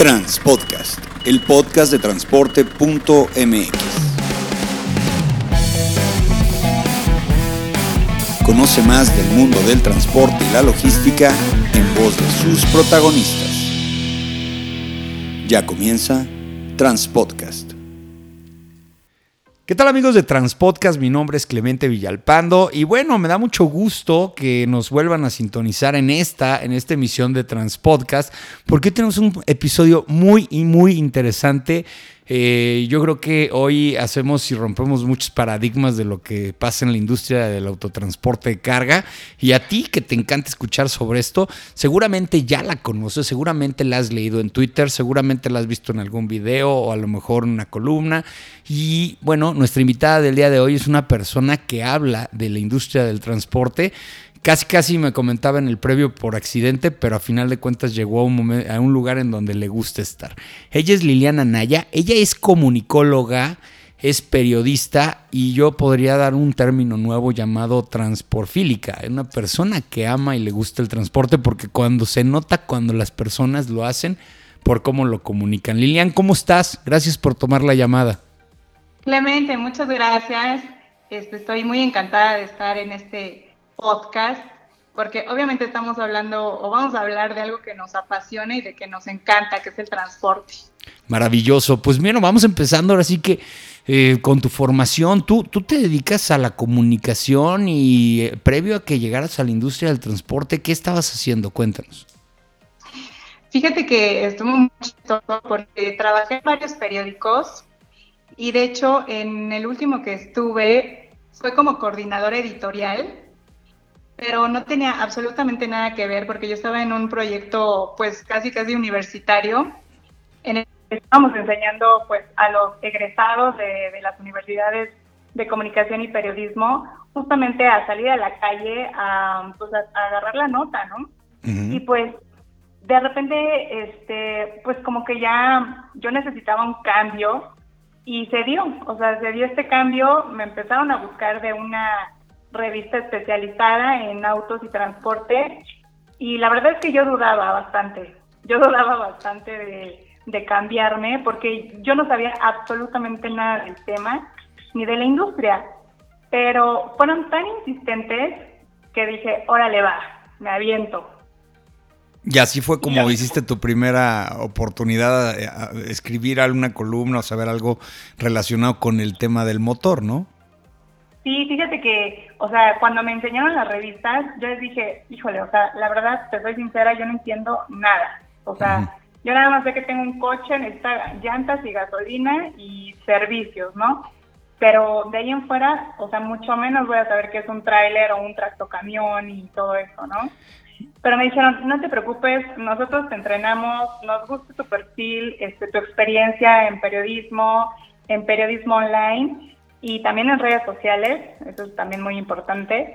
Transpodcast, el podcast de transporte.mx. Conoce más del mundo del transporte y la logística en voz de sus protagonistas. Ya comienza Transpodcast. ¿Qué tal amigos de Transpodcast? Mi nombre es Clemente Villalpando y bueno, me da mucho gusto que nos vuelvan a sintonizar en esta, en esta emisión de Transpodcast, porque tenemos un episodio muy y muy interesante eh, yo creo que hoy hacemos y rompemos muchos paradigmas de lo que pasa en la industria del autotransporte de carga. Y a ti que te encanta escuchar sobre esto, seguramente ya la conoces, seguramente la has leído en Twitter, seguramente la has visto en algún video o a lo mejor en una columna. Y bueno, nuestra invitada del día de hoy es una persona que habla de la industria del transporte Casi, casi me comentaba en el previo por accidente, pero a final de cuentas llegó a un, lugar en donde le gusta estar. Ella es Liliana Naya, ella es comunicóloga, es periodista y yo podría dar un término nuevo llamado transporfílica. Una persona que ama y le gusta el transporte porque cuando se nota cuando las personas lo hacen por cómo lo comunican. Lilian, ¿cómo estás? Gracias por tomar la llamada. Clemente, muchas gracias. Este, estoy muy encantada de estar en este podcast, porque obviamente estamos hablando o vamos a hablar de algo que nos apasiona y de que nos encanta, que es el transporte. Maravilloso. Pues bueno, vamos empezando ahora sí que eh, con tu formación. Tú, tú te dedicas a la comunicación y eh, previo a que llegaras a la industria del transporte, ¿qué estabas haciendo? Cuéntanos. Fíjate que estuvo mucho porque trabajé en varios periódicos y de hecho en el último que estuve fue como coordinadora editorial pero no tenía absolutamente nada que ver porque yo estaba en un proyecto pues casi casi universitario en el que estábamos enseñando pues a los egresados de, las universidades de comunicación y periodismo justamente a salir a la calle a, pues, agarrar la nota, ¿no? Y pues de repente, este, pues como que ya yo necesitaba un cambio y se dio, o sea, se dio este cambio, me empezaron a buscar de una revista especializada en autos y transporte y la verdad es que yo dudaba bastante, yo dudaba bastante de, cambiarme porque yo no sabía absolutamente nada del tema ni de la industria, pero fueron tan insistentes que dije, órale va, me aviento. Y así fue como hiciste tu primera oportunidad de escribir alguna columna o saber algo relacionado con el tema del motor, ¿no? Sí, fíjate que, o sea, cuando me enseñaron las revistas, yo les dije, híjole, o sea, la verdad, te soy sincera, yo no entiendo nada. O sea, yo nada más sé que tengo un coche, necesita llantas y gasolina y servicios, ¿no? Pero de ahí en fuera, o sea, mucho menos voy a saber qué es un tráiler o un tractocamión y todo eso, ¿no? Pero me dijeron, no te preocupes, nosotros te entrenamos, nos gusta tu perfil, este, tu experiencia en periodismo, en periodismo online, y también en redes sociales, eso es también muy importante.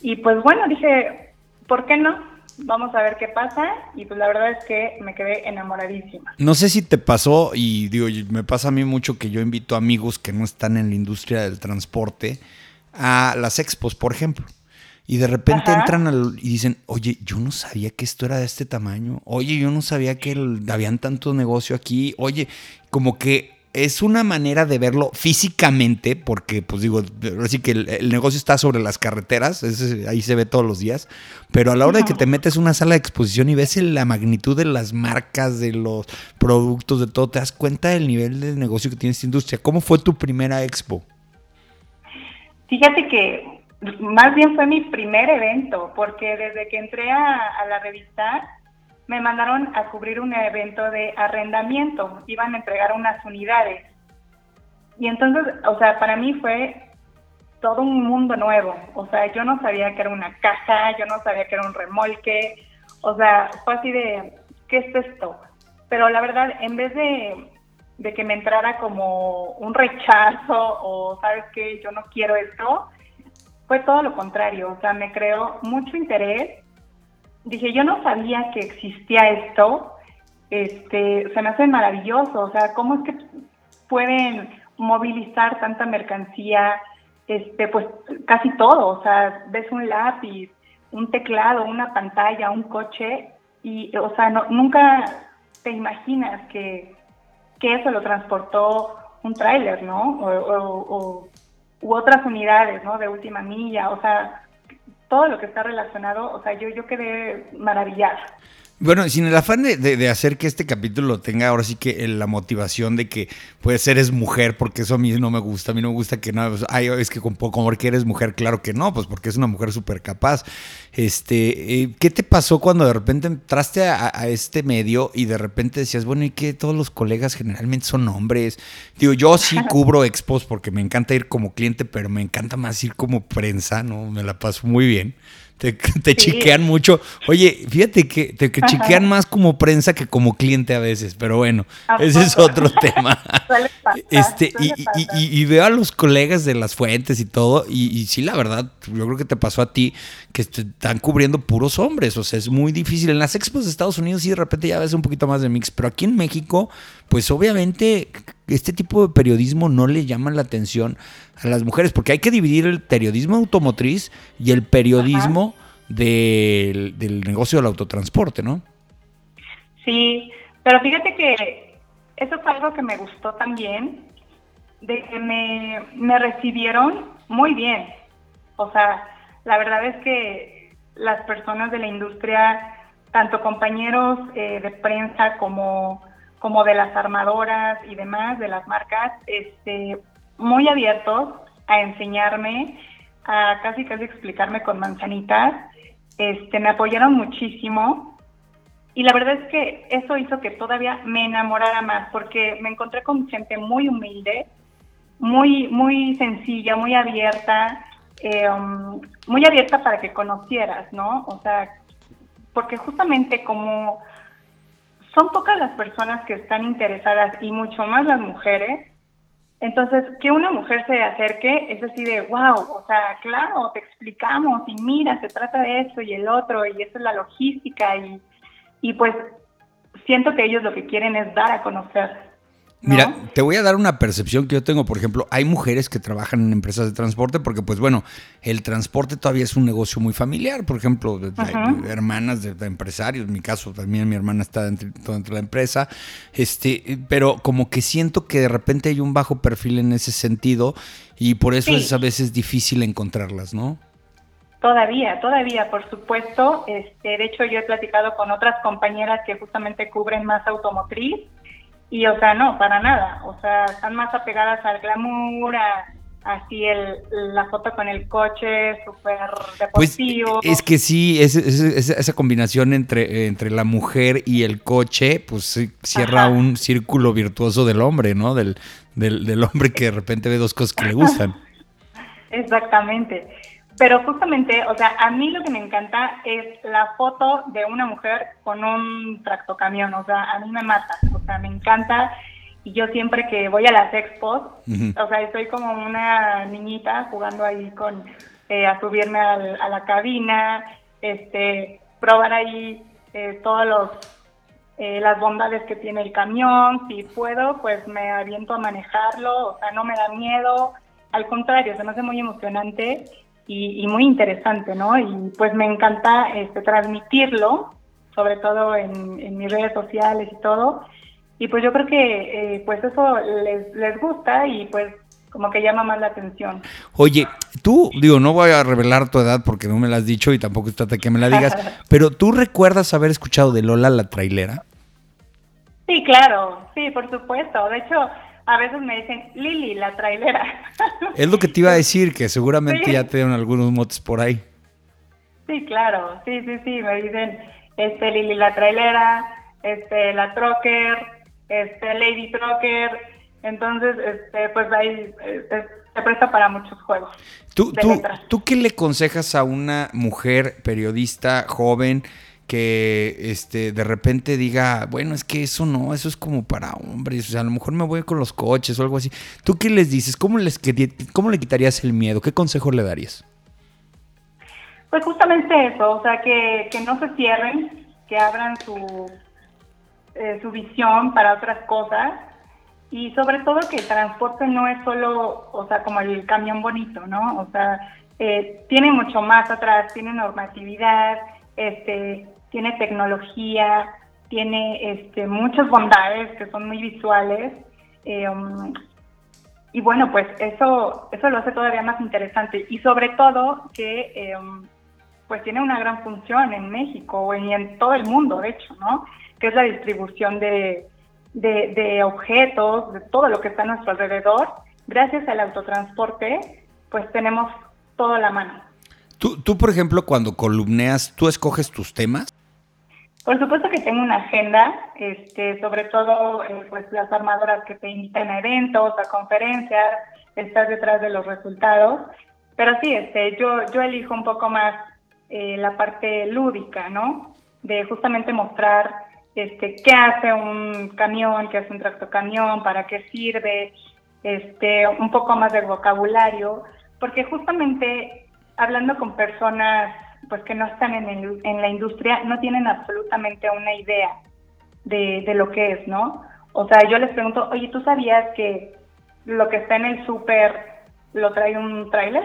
Y pues bueno, dije, ¿por qué no? Vamos a ver qué pasa y pues la verdad es que me quedé enamoradísima. No sé si te pasó y digo, me pasa a mí mucho que yo invito amigos que no están en la industria del transporte a las expos, por ejemplo. Y de repente entran y dicen, oye, yo no sabía que esto era de este tamaño. Oye, yo no sabía que habían tanto negocio aquí. Oye, como que es una manera de verlo físicamente, porque pues digo, así que el, negocio está sobre las carreteras, ahí se ve todos los días, pero a la hora de que te metes una sala de exposición y ves la magnitud de las marcas, de los productos, de todo, te das cuenta del nivel de negocio que tiene esta industria. ¿Cómo fue tu primera expo? Fíjate que más bien fue mi primer evento, porque desde que entré a, a la revista me mandaron a cubrir un evento de arrendamiento, iban a entregar unas unidades. Y entonces, o sea, para mí fue todo un mundo nuevo. O sea, yo no sabía que era una caja, yo no sabía que era un remolque. O sea, fue así de, ¿qué es esto? Pero la verdad, en vez de, de que me entrara como un rechazo o, ¿sabes qué? Yo no quiero esto, fue todo lo contrario. O sea, me creó mucho interés dije, yo no sabía que existía esto, este, se me hace maravilloso, o sea, ¿cómo es que pueden movilizar tanta mercancía? Este, pues casi todo, o sea, ves un lápiz, un teclado, una pantalla, un coche, y, o sea, no, nunca, te imaginas que, que eso lo transportó un tráiler, ¿no? O, u otras unidades, ¿no? De última milla, o sea, todo lo que está relacionado, o sea, yo, yo quedé maravillada. Bueno, sin el afán de, hacer que este capítulo tenga ahora sí que la motivación de que pues eres mujer, porque eso a mí no me gusta, a mí no me gusta que no, pues, ay, es que como porque eres mujer, claro que no, pues porque es una mujer súper capaz. Este, eh, ¿qué te pasó cuando de repente entraste a, este medio y de repente decías, bueno, y que todos los colegas generalmente son hombres? Digo, yo sí cubro expos porque me encanta ir como cliente, pero me encanta más ir como prensa, ¿no? Me la paso muy bien. Te, chiquean mucho. Oye, fíjate que te chiquean más como prensa que como cliente a veces, pero bueno, ese es otro tema. este, y, veo a los colegas de las fuentes y todo, y, sí, la verdad, yo creo que te pasó a ti que te están cubriendo puros hombres, o sea, es muy difícil. En las expos de Estados Unidos sí de repente ya ves un poquito más de mix, pero aquí en México, pues obviamente este tipo de periodismo no le llama la atención a las mujeres, porque hay que dividir el periodismo automotriz y el periodismo del, negocio del autotransporte, ¿no? Sí, pero fíjate que eso es algo que me gustó también, de que me, me recibieron muy bien. O sea, la verdad es que las personas de la industria, tanto compañeros eh, de prensa como como de las armadoras y demás, de las marcas, este, muy abiertos a enseñarme, a casi casi explicarme con manzanitas. Este, me apoyaron muchísimo y la verdad es que eso hizo que todavía me enamorara más porque me encontré con gente muy humilde, muy, muy sencilla, muy abierta, eh, um, muy abierta para que conocieras, ¿no? O sea, porque justamente como son pocas las personas que están interesadas y mucho más las mujeres. Entonces, que una mujer se acerque es así de, wow, o sea, claro, te explicamos y mira, se trata de esto y el otro y eso es la logística y, y pues siento que ellos lo que quieren es dar a conocer Mira, te voy a dar una percepción que yo tengo. Por ejemplo, hay mujeres que trabajan en empresas de transporte porque, pues bueno, el transporte todavía es un negocio muy familiar. Por ejemplo, hermanas de, empresarios. En mi caso, también mi hermana está dentro, de la empresa. Este, pero como que siento que de repente hay un bajo perfil en ese sentido y por eso es a veces difícil encontrarlas, ¿no? Todavía, todavía, por supuesto. Este, de hecho, yo he platicado con otras compañeras que justamente cubren más automotriz y, o sea, no, para nada. O sea, están más apegadas al glamour, a, así el, la foto con el coche súper pues, deportivo. Pues es que sí, esa combinación entre, entre la mujer y el coche, pues cierra un círculo virtuoso del hombre, ¿no? Del, del, del hombre que de repente ve dos cosas que le gustan. Exactamente. Pero justamente, o sea, a mí lo que me encanta es la foto de una mujer con un tractocamión, o sea, a mí me mata, o sea, me encanta y yo siempre que voy a las expos, o sea, estoy como una niñita jugando ahí con, eh, a subirme a la cabina, este, probar ahí eh, todos los, eh, las bondades que tiene el camión, si puedo, pues me aviento a manejarlo, o sea, no me da miedo, al contrario, se me hace muy emocionante y, muy interesante, ¿no? Y pues me encanta este, transmitirlo, sobre todo en, mis redes sociales y todo. Y pues yo creo que eh, pues eso les, les gusta y pues como que llama más la atención. Oye, tú, digo, no voy a revelar tu edad porque no me la has dicho y tampoco trata que me la digas, pero ¿tú recuerdas haber escuchado de Lola la trailera? Sí, claro, sí, por supuesto. De hecho, a veces me dicen Lili, la trailera. Es lo que te iba a decir, que seguramente ya te dieron algunos motes por ahí. Sí, claro, sí, sí, sí, me dicen este Lili, la trailera, este la trocker, este Lady Trocker, entonces este pues ahí este, se presta para muchos juegos. ¿Tú, tú, ¿Tú qué le aconsejas a una mujer periodista joven? que este de repente diga, bueno, es que eso no, eso es como para hombres, o sea, a lo mejor me voy con los coches o algo así. ¿Tú qué les dices? ¿Cómo, les, cómo le quitarías el miedo? ¿Qué consejo le darías? Pues justamente eso, o sea, que, no se cierren, que abran su, eh, su visión para otras cosas y sobre todo que el transporte no es solo, o sea, como el camión bonito, ¿no? O sea, eh, tiene mucho más atrás, tiene normatividad, este, tiene tecnología, tiene este, muchas bondades que son muy visuales. Eh, um, y bueno, pues eso, eso lo hace todavía más interesante. Y sobre todo que um, pues tiene una gran función en México y en todo el mundo, de hecho, ¿no? Que es la distribución de, de, objetos, de todo lo que está a nuestro alrededor. Gracias al autotransporte, pues tenemos todo a la mano. Tú, tú, por ejemplo, cuando columneas, ¿tú escoges tus temas? Por supuesto que tengo una agenda, este, sobre todo eh, pues las armadoras que te invitan a eventos, a conferencias, estás detrás de los resultados, pero sí, este, yo, yo elijo un poco más eh, la parte lúdica, ¿no? De justamente mostrar este, qué hace un camión, qué hace un tractocamión, para qué sirve, este, un poco más de vocabulario, porque justamente hablando con personas pues que no están en, en la industria no tienen absolutamente una idea de, de, lo que es, ¿no? O sea, yo les pregunto, oye, ¿tú sabías que lo que está en el súper lo trae un tráiler?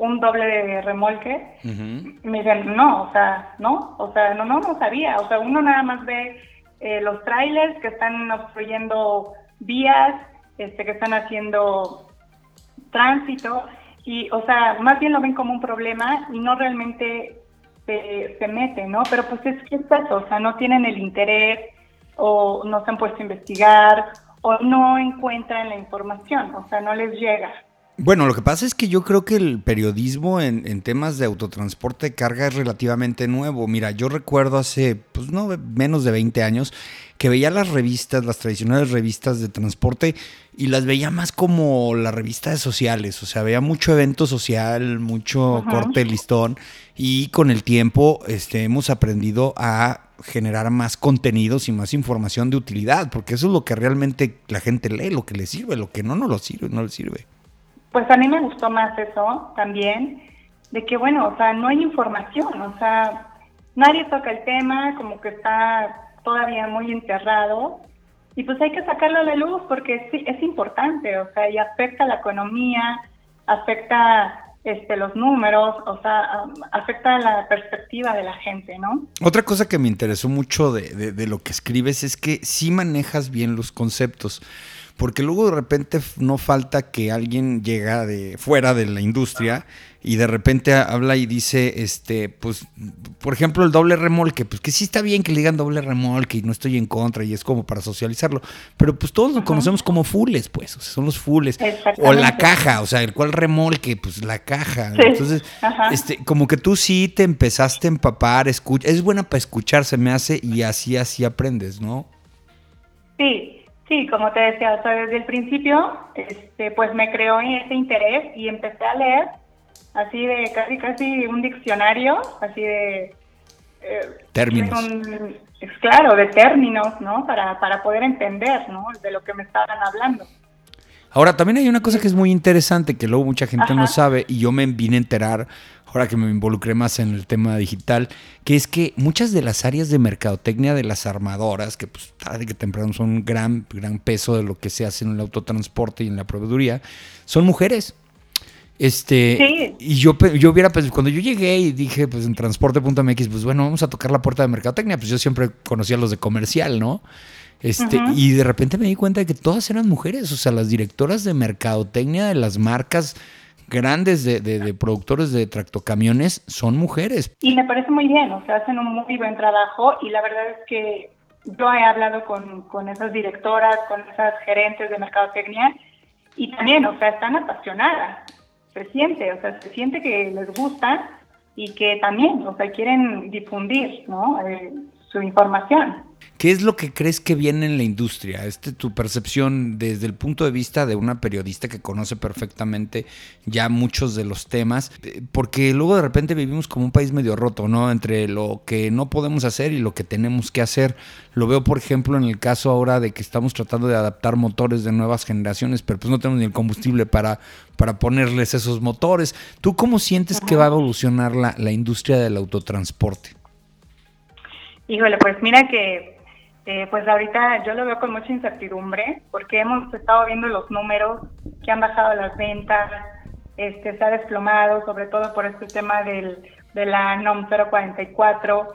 ¿Un doble de remolque? y me dicen, no, o sea, no, o sea, no, no, no sabía. O sea, uno nada más ve eh, los trailers que están obstruyendo vías, este, que están haciendo tránsito, y, o sea, más bien lo ven como un problema y no realmente se, se meten, ¿no? Pero pues es que es eso, o sea, no tienen el interés o no se han puesto a investigar o no encuentran la información, o sea, no les llega. Bueno, lo que pasa es que yo creo que el periodismo en, en, temas de autotransporte de carga es relativamente nuevo. Mira, yo recuerdo hace, pues no, menos de 20 años, que veía las revistas, las tradicionales revistas de transporte, y las veía más como la revista de sociales. O sea, veía mucho evento social, mucho corte listón, y con el tiempo este, hemos aprendido a generar más contenidos y más información de utilidad, porque eso es lo que realmente la gente lee, lo que le sirve, lo que no, no lo sirve, no le sirve. Pues a mí me gustó más eso también, de que bueno, o sea, no hay información, o sea, nadie toca el tema, como que está todavía muy enterrado y pues hay que sacarlo a la luz porque es, es importante, o sea, y afecta la economía, afecta este, los números, o sea, afecta la perspectiva de la gente, ¿no? Otra cosa que me interesó mucho de, de, de, lo que escribes es que sí manejas bien los conceptos porque luego de repente no falta que alguien llega de fuera de la industria y de repente habla y dice, este, pues, por ejemplo, el doble remolque, pues que sí está bien que le digan doble remolque y no estoy en contra y es como para socializarlo, pero pues todos lo conocemos como fules, pues, o sea, son los fules. O la caja, o sea, el cual remolque, pues la caja. Entonces, este, como que tú sí te empezaste a empapar, escucha, es buena para escuchar, se me hace, y así, así aprendes, ¿no? Sí, Sí, como te decía, o sea, desde el principio, este, pues me creó ese interés y empecé a leer así de casi casi un diccionario, así de eh, términos. claro, de términos, ¿no? Para, para poder entender, ¿no? De lo que me estaban hablando. Ahora, también hay una cosa que es muy interesante que luego mucha gente no sabe y yo me vine a enterar ahora que me involucré más en el tema digital, que es que muchas de las áreas de mercadotecnia de las armadoras, que pues tarde que temprano son un gran, gran peso de lo que se hace en el autotransporte y en la proveeduría, son mujeres. Este, y yo, yo hubiera, pues, cuando yo llegué y dije, pues, en transporte.mx, pues, bueno, vamos a tocar la puerta de mercadotecnia, pues yo siempre conocía a los de comercial, ¿no? Este, y de repente me di cuenta de que todas eran mujeres, o sea, las directoras de mercadotecnia de las marcas grandes de, de, productores de tractocamiones son mujeres. Y me parece muy bien, o sea, hacen un muy buen trabajo y la verdad es que yo he hablado con, con esas directoras, con esas gerentes de mercadotecnia y también, o sea, están apasionadas, se siente, o sea, se siente que les gusta y que también, o sea, quieren difundir, ¿no? Eh, su información. ¿Qué es lo que crees que viene en la industria? Este, tu percepción desde el punto de vista de una periodista que conoce perfectamente ya muchos de los temas, eh, porque luego de repente vivimos como un país medio roto, ¿no? Entre lo que no podemos hacer y lo que tenemos que hacer. Lo veo, por ejemplo, en el caso ahora de que estamos tratando de adaptar motores de nuevas generaciones, pero pues no tenemos ni el combustible para, para ponerles esos motores. ¿Tú cómo sientes que va a evolucionar la, la industria del autotransporte? Híjole, pues mira que eh, pues ahorita yo lo veo con mucha incertidumbre porque hemos estado viendo los números que han bajado las ventas, este, se ha desplomado, sobre todo por este tema del, de la NOM 044.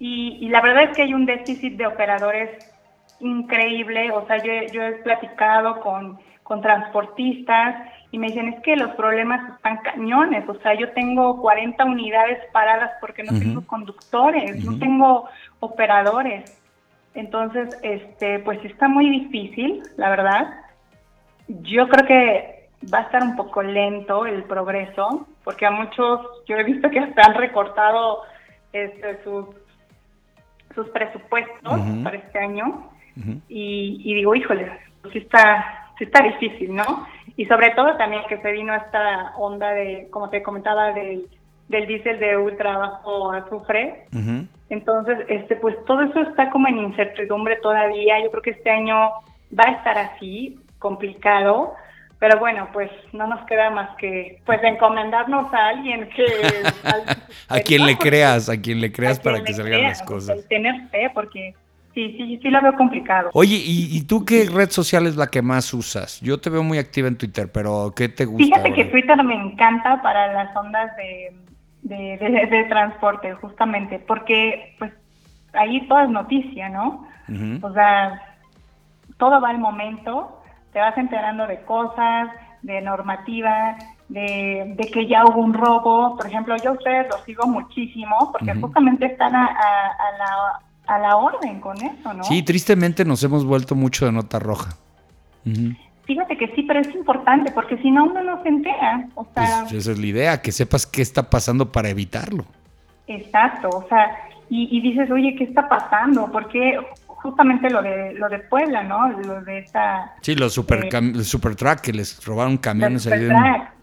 y, la verdad es que hay un déficit de operadores increíble, o sea, yo, yo he platicado con, con transportistas y me dicen, es que los problemas están cañones, o sea, yo tengo 40 unidades paradas porque no tengo conductores, no tengo operadores. Entonces, este, pues está muy difícil, la verdad. Yo creo que va a estar un poco lento el progreso, porque a muchos, yo he visto que hasta han recortado este, sus, sus presupuestos para este año. y, y, digo, híjole, pues está, sí está difícil, ¿no? Y sobre todo también que se vino esta onda de, como te comentaba, del, del diésel de ultra bajo azufre. Entonces, este, pues todo eso está como en incertidumbre todavía. Yo creo que este año va a estar así, complicado. Pero bueno, pues no nos queda más que pues encomendarnos a alguien que... a quien le creas, a quien le creas para que salgan las cosas. tener fe, porque Sí, sí, sí lo veo complicado. Oye, ¿y, tú qué red social es la que más usas? Yo te veo muy activa en Twitter, pero ¿qué te gusta? Fíjate que Twitter me encanta para las ondas de, de, transporte, justamente, porque pues ahí todo es noticia, ¿no? O sea, todo va al momento, te vas enterando de cosas, de normativa, de, que ya hubo un robo. Por ejemplo, yo a ustedes los sigo muchísimo porque justamente están a, a la a la orden con eso, ¿no? Sí, tristemente nos hemos vuelto mucho de nota roja. Fíjate que sí, pero es importante porque si no uno no se entera. O sea, pues, esa es la idea, que sepas qué está pasando para evitarlo. Exacto, o sea, y, dices, oye, ¿qué está pasando? Porque justamente lo de lo de Puebla, ¿no? Lo de esta... Sí, los super, eh, super truck que les robaron camiones ahí.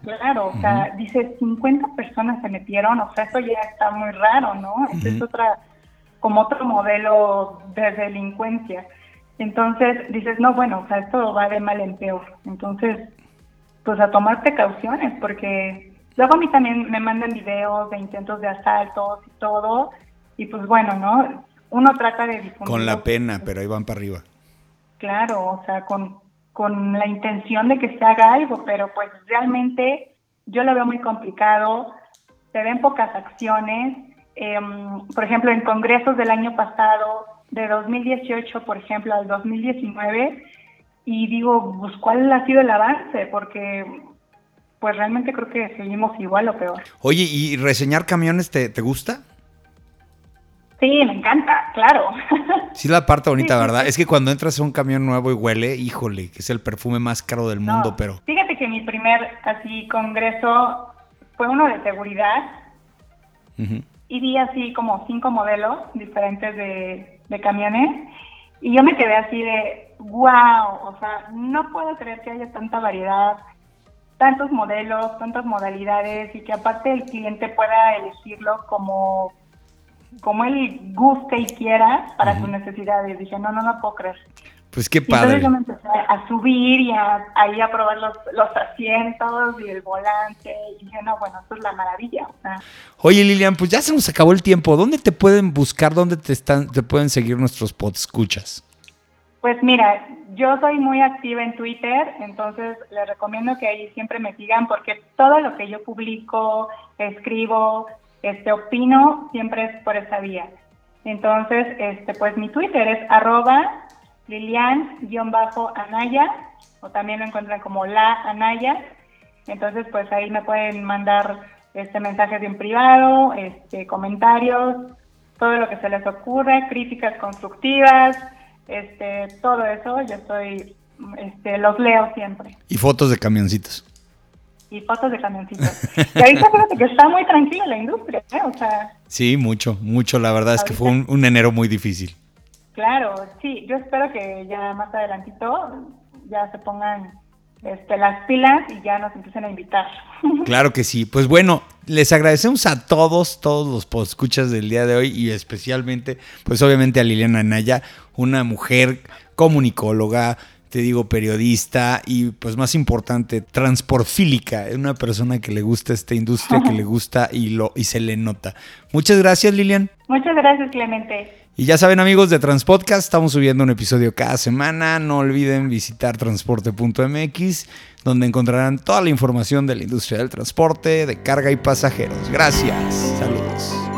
claro, o sea, dices, 50 personas se metieron, o sea, eso ya está muy raro, ¿no? Esa es otra como otro modelo de delincuencia. Entonces dices, no, bueno, o sea, esto va de mal en peor. Entonces, pues a tomar precauciones, porque luego a mí también me mandan videos de intentos de asaltos y todo, y pues bueno, ¿no? Uno trata de difundir. Con la pena, pero ahí van para arriba. Claro, o sea, con, con la intención de que se haga algo, pero pues realmente yo lo veo muy complicado, se ven pocas acciones, Em, por ejemplo, en congresos del año pasado, de 2018, por ejemplo, al 2019, y digo, pues, ¿cuál ha sido el avance? Porque, pues, realmente creo que seguimos igual o peor. Oye, ¿y reseñar camiones te, te gusta? Sí, me encanta, claro. Sí, la parte bonita, ¿verdad? Es que cuando entras a un camión nuevo y huele, híjole, que es el perfume más caro del mundo, pero... Fíjate que mi primer, así, congreso fue uno de seguridad y vi así como cinco modelos diferentes de, camiones y yo me quedé así de, wow, o sea, no puedo creer que haya tanta variedad, tantos modelos, tantas modalidades y que aparte el cliente pueda elegirlo como, como él guste y quiera para sus necesidades. Dije, no, no, no puedo creer. Pues qué padre. entonces yo me empecé a subir y a, ahí a probar los, los, asientos y el volante. Y dije, no, bueno, esto es la maravilla. Oye, Lilian, pues ya se nos acabó el tiempo. ¿Dónde te pueden buscar? ¿Dónde te, están, te pueden seguir nuestros escuchas Pues mira, yo soy muy activa en Twitter, entonces les recomiendo que ahí siempre me sigan porque todo lo que yo publico, escribo, este, opino, siempre es por esa vía. Entonces, este, pues mi Twitter es arroba Lilian-Anaya, o también lo encuentran como La Anaya. Entonces, pues ahí me pueden mandar este mensajes en privado, este, comentarios, todo lo que se les ocurra, críticas constructivas, este, todo eso, yo estoy, este, los leo siempre. Y fotos de camioncitos. Y fotos de camioncitos. y ahorita fíjate que está muy tranquila la industria, ¿eh? O sea. Sí, mucho, mucho. La verdad es que fue un enero muy difícil. Claro, sí, yo espero que ya más adelantito ya se pongan este, las pilas y ya nos empiecen a invitar. Claro que sí. Pues bueno, les agradecemos a todos, todos los escuchas del día de hoy y especialmente, pues obviamente a Liliana Naya, una mujer comunicóloga, te digo, periodista y pues más importante, transporfílica, es una persona que le gusta esta industria, que le gusta y, lo, y se le nota. Muchas gracias, Lilian. Muchas gracias, Clemente. Y ya saben amigos de Transpodcast, estamos subiendo un episodio cada semana. No olviden visitar transporte.mx, donde encontrarán toda la información de la industria del transporte, de carga y pasajeros. Gracias. Saludos.